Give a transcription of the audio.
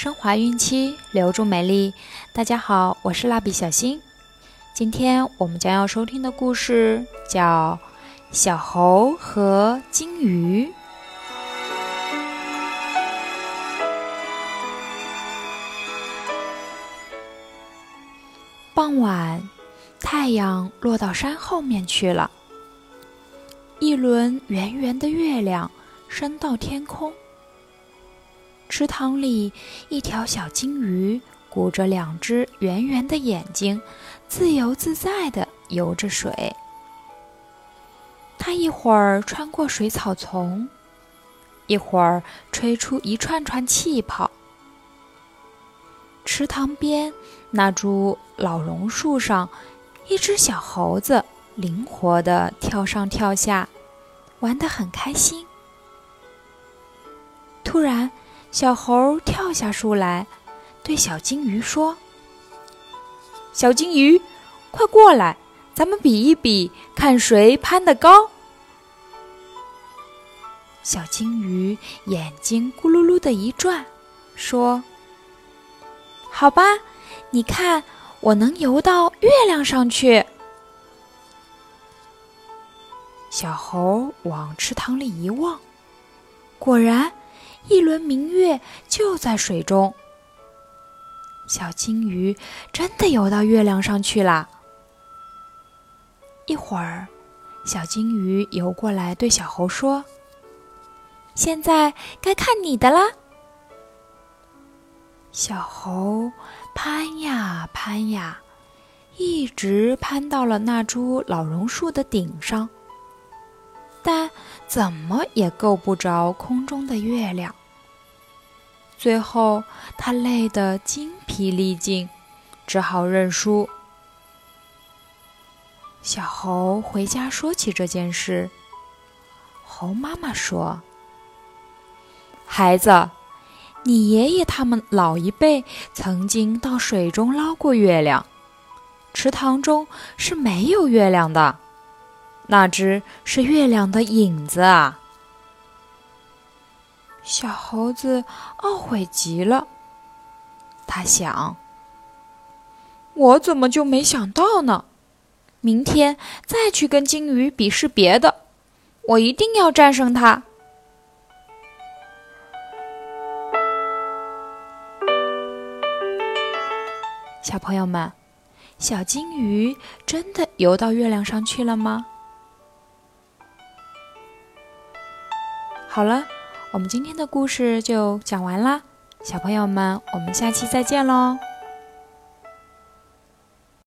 升华孕期，留住美丽。大家好，我是蜡笔小新。今天我们将要收听的故事叫《小猴和金鱼》。傍晚，太阳落到山后面去了，一轮圆圆的月亮升到天空。池塘里，一条小金鱼鼓着两只圆圆的眼睛，自由自在地游着水。它一会儿穿过水草丛，一会儿吹出一串串气泡。池塘边那株老榕树上，一只小猴子灵活地跳上跳下，玩得很开心。突然，小猴跳下树来，对小金鱼说：“小金鱼，快过来，咱们比一比，看谁攀得高。”小金鱼眼睛咕噜噜的一转，说：“好吧，你看，我能游到月亮上去。”小猴往池塘里一望，果然。一轮明月就在水中，小金鱼真的游到月亮上去了。一会儿，小金鱼游过来，对小猴说：“现在该看你的啦。”小猴攀呀攀呀，一直攀到了那株老榕树的顶上。但怎么也够不着空中的月亮。最后，他累得精疲力尽，只好认输。小猴回家说起这件事，猴妈妈说：“孩子，你爷爷他们老一辈曾经到水中捞过月亮，池塘中是没有月亮的。”那只是月亮的影子啊！小猴子懊悔极了，他想：“我怎么就没想到呢？明天再去跟金鱼比试别的，我一定要战胜它。”小朋友们，小金鱼真的游到月亮上去了吗？好了，我们今天的故事就讲完啦，小朋友们，我们下期再见喽。